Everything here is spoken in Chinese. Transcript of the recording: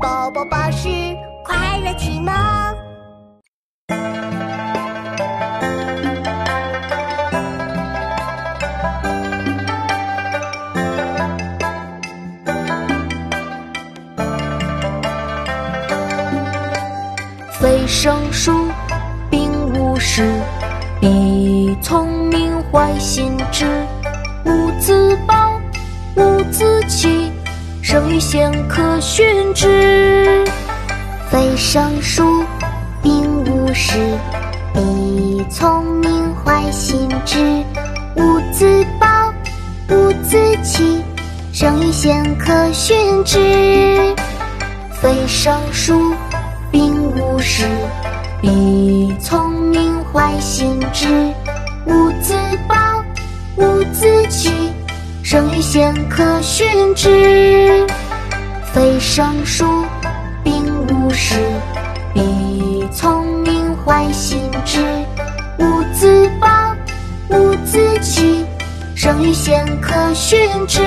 宝宝巴士快乐启蒙。非生疏，并勿视，必聪明坏心智。无自暴，无自弃，生于贤，可训之。非生疏，并勿视，必聪明坏心智。无自暴，无自弃，生于贤，可训之。非生疏。并勿视，必聪明坏心智。无自暴，生于贤，可训之。非生疏，并无事，必聪明坏心智。无自暴，无自弃，生于贤，可训之。